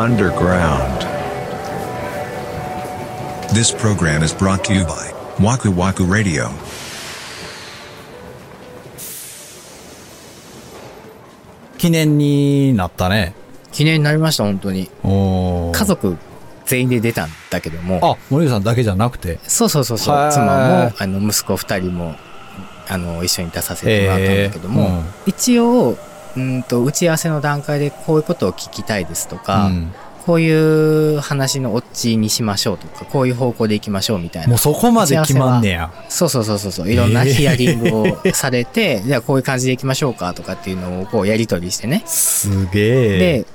underground. This program is brought to you by Waku Waku Radio. 記念になったね。記念になりました、本当に。家族全員で出たんだけども。あ、森口さんだけじゃなくて？そうそうそうそう。妻も、あの、息子二人も、あの、一緒に出させてもらったんだけども、へーうん一応、うんと、打ち合わせの段階でこういうことを聞きたいですとか、うんこういう話のオチにしましょうとか、こういう方向でいきましょうみたいなもう。そこまで決まんねや。そうそうそうそうそう。いろんなヒアリングをされて、じゃあこういう感じでいきましょうかとかっていうのをこうやり取りしてね。すげえ。で、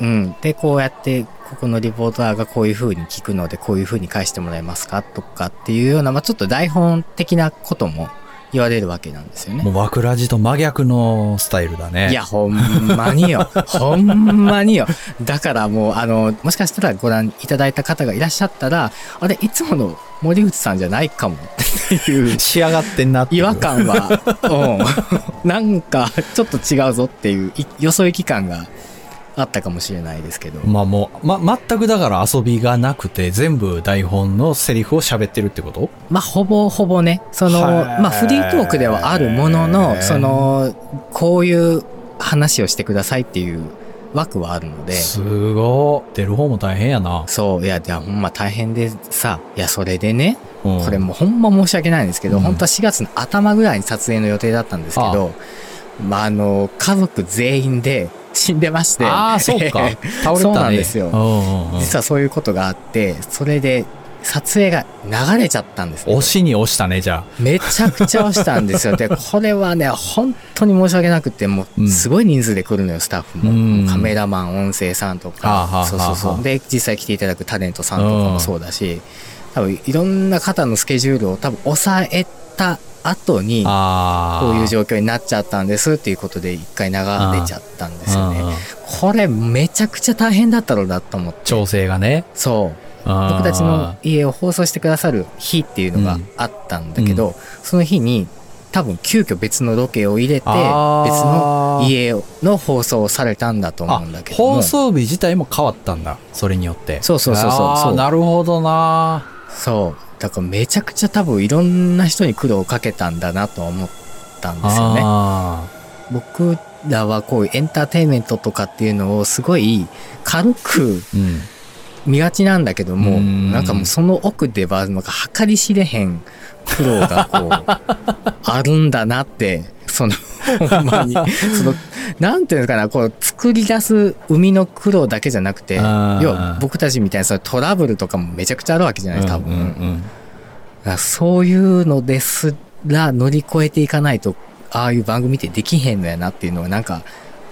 うん。で、こうやって、ここのリポーターがこういう風に聞くので、こういう風に返してもらえますかとかっていうような、まあちょっと台本的なことも言われるわけなんですよね。もう枠ラジと真逆のスタイルだね。いや、ほんまによ。ほんまによ。だからもう、あの、もしかしたらご覧いただいた方がいらっしゃったら、あれ、いつもの森口さんじゃないかもっていう 仕上がってんなって違和感は、うん。なんか、ちょっと違うぞっていう、いよそ行き感があったかもしれないですけど。まあもう、ま、全くだから遊びがなくて、全部台本のセリフを喋ってるってこと？まあ、ほぼほぼね、その、まあ、フリートークではあるものの、その、こういう話をしてくださいっていう枠はあるので、すごい。出る方も大変やな。そう、いや、いや、ほんま大変でさ、いや、それでね、うん。これもうほんま申し訳ないんですけど、うん。本当は4月の頭ぐらいに撮影の予定だったんですけど、まあ、あの、家族全員で死んでまして。ああ、そうか。倒れたね。そうなんですよ実はそういうことがあって、それで撮影が流れちゃったんですね押しに押したね、じゃめちゃくちゃ押したんですよ。で、これはね、本当に申し訳なくて、もう、うんすごい人数で来るのよ、スタッフも。うんカメラマン、音声さんとか。そうそうそう。で、実際来ていただくタレントさんとかもそうだし、多分、いろんな方のスケジュールを多分、抑えた後に。こういう状況になっちゃったんですっていうことで一回流れちゃったんですよねうんうん。これめちゃくちゃ大変だったろうなと思って。調整がね。そう。僕僕たちの家を放送してくださる日っていうのがあったんだけど、その日に多分急遽別のロケを入れて別の家の放送をされたんだと思あうんだけども放送日自体も変わったんだそれによってそうそうそうそうなるほどなそうだからめちゃくちゃ多分いろんな人に苦労をかけたんだなと思ったんですよね。あ僕らはこういうエンターテインメントとかっていうのをすごい軽く見がちなんだけども、うん。なんかもうその奥では、なんか計り知れへん苦労がこう、あるんだなって、その、ほんまに、その、なんていうのかな、こう、作り出す生みの苦労だけじゃなくて、要は僕たちみたいなそのトラブルとかもめちゃくちゃあるわけじゃない、多分。うんうんうんそういうのですら乗り越えていかないと、ああいう番組ってできへんのやなっていうのはなんか、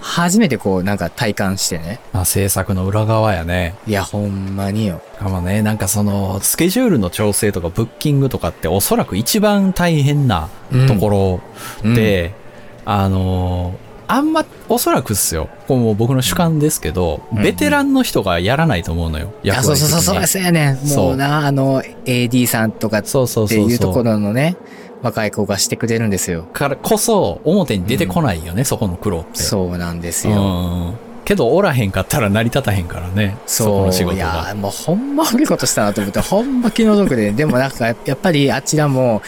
初めてこう、なんか体感してね。まあ制作の裏側やねいや、ほんまによ。かもねなんかそのスケジュールの調整とかブッキングとかっておそらく一番大変なところで、あのあんまおそらくっすよ。これもう僕の主観ですけど、うんベテランの人がやらないと思うのよ。いや、そうそうそう、そうやね。もうな、あの、AD さんとかっそうそうてそうそういう。ところのね、若い子がしてくれるんですよ。からこそ表に出てこないよね、そこの苦労って。そうなんですうよ。ん。けどおらへんかったら成り立たへんからねそうの仕事いやがもうほんま悪いことしたなと思ってほんま気の毒で。でもなんかやっぱりあちらも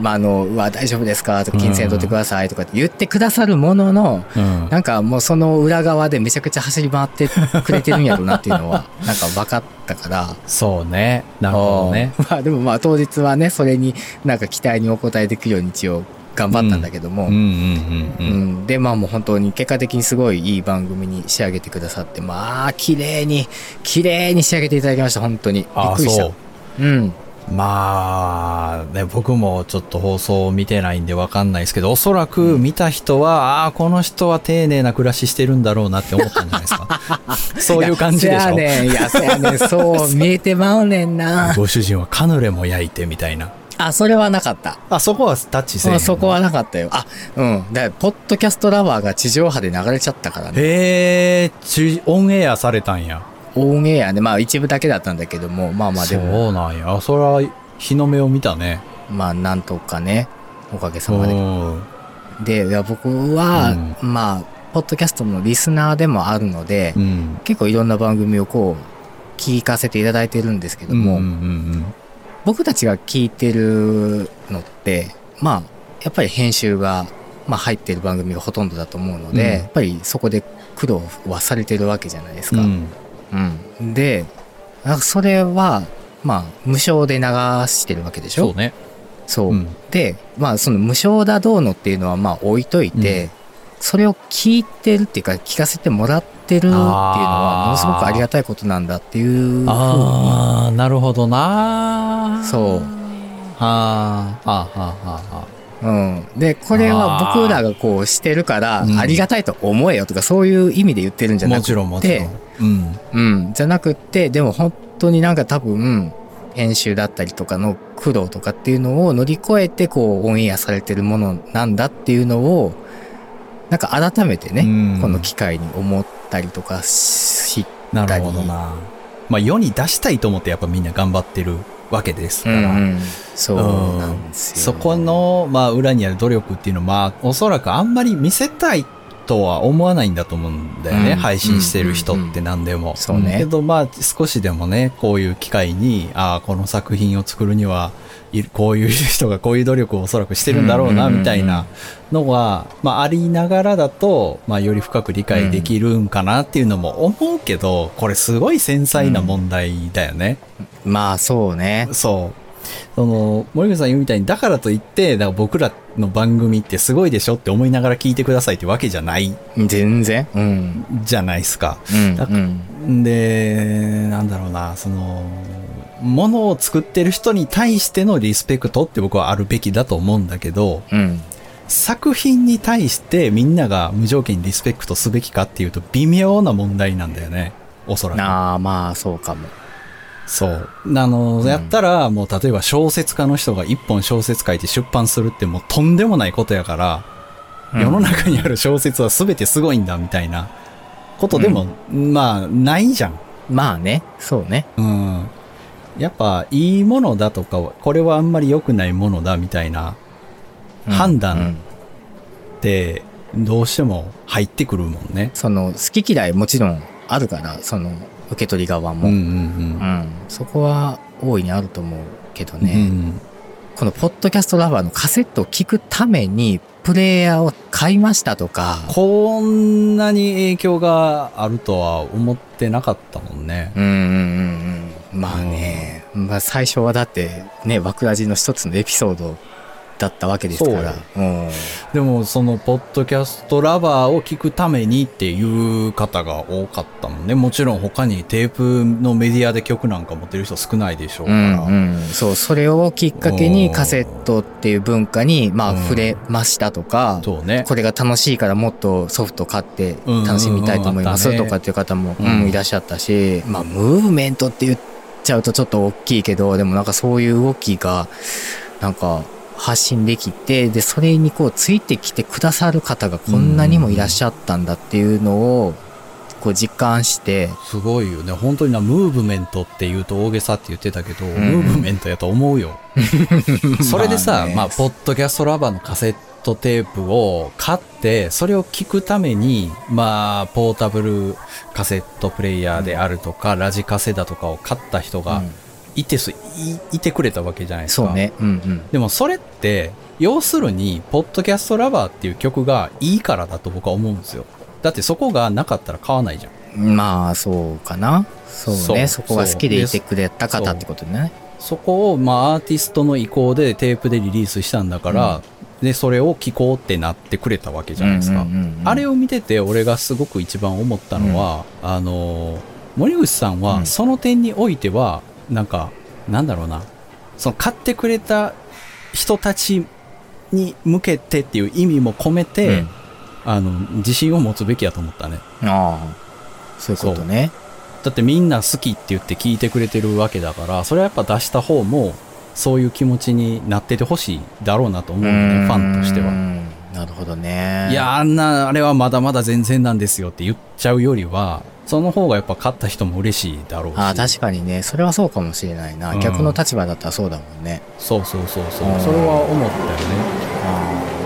まああのうわ大丈夫ですか？とか金銭取ってくださいとかって言ってくださるものの、うん。なんかもうその裏側でめちゃくちゃ走り回ってくれてるんやろうなっていうのは なんか分かったから。そうね。なるほどね。うん。まあでもまあ当日はねそれになんか期待にお応えできるように一応頑張ったんだけども、でまあもう本当に結果的にすごいいい番組に仕上げてくださってまあ綺麗に綺麗に仕上げていただきました。本当に。びっくりした。うんまあね僕もちょっと放送を見てないんでわかんないですけどおそらく見た人は、ああこの人は丁寧な暮らししてるんだろうなって思ったんじゃないですか？そういう感じでしょ？いやねん。いやそやねん。そう見えてまうねんな。ご主人はカヌレも焼いてみたいな。あそれはなかった。あそこはタッチせえそこはなかったよ。あうん。だポッドキャストラバーが地上波で流れちゃったからね。へえちオンエアされたんやオンエアでまあ一部だけだったんだけども。まあまあでも。そうなんや。あそれは日の目を見たね。まあなんとかね。おかげさまで。うん。でいや僕は、まあポッドキャストのリスナーでもあるので、うん。結構いろんな番組をこう聞かせていただいてるんですけども、うんうんうん僕たちが聞いてるのってまあやっぱり編集が、まあ、入ってる番組がほとんどだと思うので、うん。やっぱりそこで苦労はされてるわけじゃないですか。うん。うんであそれはまあ無償で流してるわけでしょ？そうね。そう、うんでまあその無償だどうのっていうのはまあ置いといて、それを聞いてるっていうか聞かせてもらってるっていうのはものすごくありがたいことなんだっていうふうにああ、なるほどな。そうはあ、はあ、はあ、はあ。うん、でこれは僕らがこうしてるからうん。ありがたいと思えよとかそういう意味で言ってるんじゃなくて。もちろん、もちろん。うん。うん、じゃなくってでも本当になんか多分編集だったりとかの苦労とかっていうのを乗り越えてこうオンエアされてるものなんだっていうのをなんか改めてね、うん。この機会に思ったりとかしなるほどな。まあ、世に出したいと思ってやっぱみんな頑張ってるわけですから。うんうんそうなんですよそこの、まあ、裏にある努力っていうのは、まあ、おそらくあんまり見せたいとは思わないんだと思うんだよね。うん配信してる人って何でも。そうねけど、まあ、少しでもね、こういう機会に、ああ、この作品を作るには、いこういう人がこういう努力をおそらくしてるんだろうな、うんうんうんうんみたいなのは、まあ、ありながらだと、まあ、より深く理解できるんかなっていうのも思うけど、これすごい繊細な問題だよね。まあそうねそう。その、森口さん言うみたいに、だからといって、だから僕らの番組ってすごいでしょって思いながら聞いてくださいってわけじゃない全然うんじゃないですか。うんだうんで、なんだろうな、その、ものを作ってる人に対してのリスペクトって僕はあるべきだと思うんだけど、うん作品に対してみんなが無条件にリスペクトすべきかっていうと微妙な問題なんだよね。おそらく。ああまあそうかもそう。あの、やったら、もう例えば小説家の人が一本小説書いて出版するってもうとんでもないことやから、うん世の中にある小説は全てすごいんだみたいなことでも、まあ、ないじゃん。まあねそうねうん。やっぱ、いいものだとか、これはあんまり良くないものだみたいなうん判断うんって、どうしても入ってくるもんね。その好き嫌いもちろんあるからその受け取り側も、うんううん。ん。そこは大いにあると思うけどうん。ね、うん。このポッドキャストラバーのカセットを聞くためにプレイヤーを買いましたとか。こんなに影響があるとは思ってなかったもんね。うんうんうんうん。まあね、まあ、最初はだってね枠ラジの一つのエピソードだったわけですから。うん。でも、その、ポッドキャストラバーを聞くためにっていう方が多かったもんね。もちろん他にテープのメディアで曲なんか持ってる人少ないでしょううから。んうん、そうそれをきっかけにカセットっていう文化にまあうん。触れましたとか、そうね。これが楽しいからもっとソフト買って楽しみたいと思いますうんうんうんとかっていう方も、うん。うんいらっしゃったし、まあムーブメントって言っちゃうとちょっと大きいけどでもなんかそういう動きがなんか発信できてでそれにこうついてきてくださる方がこんなにもいらっしゃったんだっていうのをこう実感してすごいよね。本当にな、ムーブメントって言うと大げさって言ってたけど、んムーブメントやと思うよ。それでさ、ねまあ、ポッドキャストラバーのカセットテープを買って、それを聞くために、まあ、ポータブルカセットプレイヤーであるとか、ラジカセだとかを買った人がうんいてす、いいてくれたわけじゃないですか。そうね。うんでもそれって、要するに、ポッドキャストラバーっていう曲がいいからだと僕は思うんですよ。だってそこがなかったら買わないじゃん。うんまあそうかな。そうね。そこが好きでいてくれた方ってことね。そこを、まあ、アーティストの意向でテープでリリースしたんだから、で、それを聴こう。ってなってくれたわけじゃないですか。う。んう。んう。んう。んあれを見てて、俺がすごく一番思ったのは、あの、森口さんう。んは、その点においては、なんか、なんだろうな、その買ってくれた人たちに向けてっていう意味も込めて、うん。あの、自信を持つべきやと思ったね。ああ。そういうことね。だってみんな好きって言って聞いてくれてるわけだから、それはやっぱ出した方も、そういう気持ちになっててほしいだろうなと思うよね、ファンとしては。うんなるほどね。いや、あんな、あれはまだまだ全然なんですよって言っちゃうよりは、その方がやっぱ勝った人も嬉しいだろうし。ああ確かにねそれはそうかもしれないな、うん逆の立場だったらそうだもんねそうそうそうそううん。それは思ったよね。あ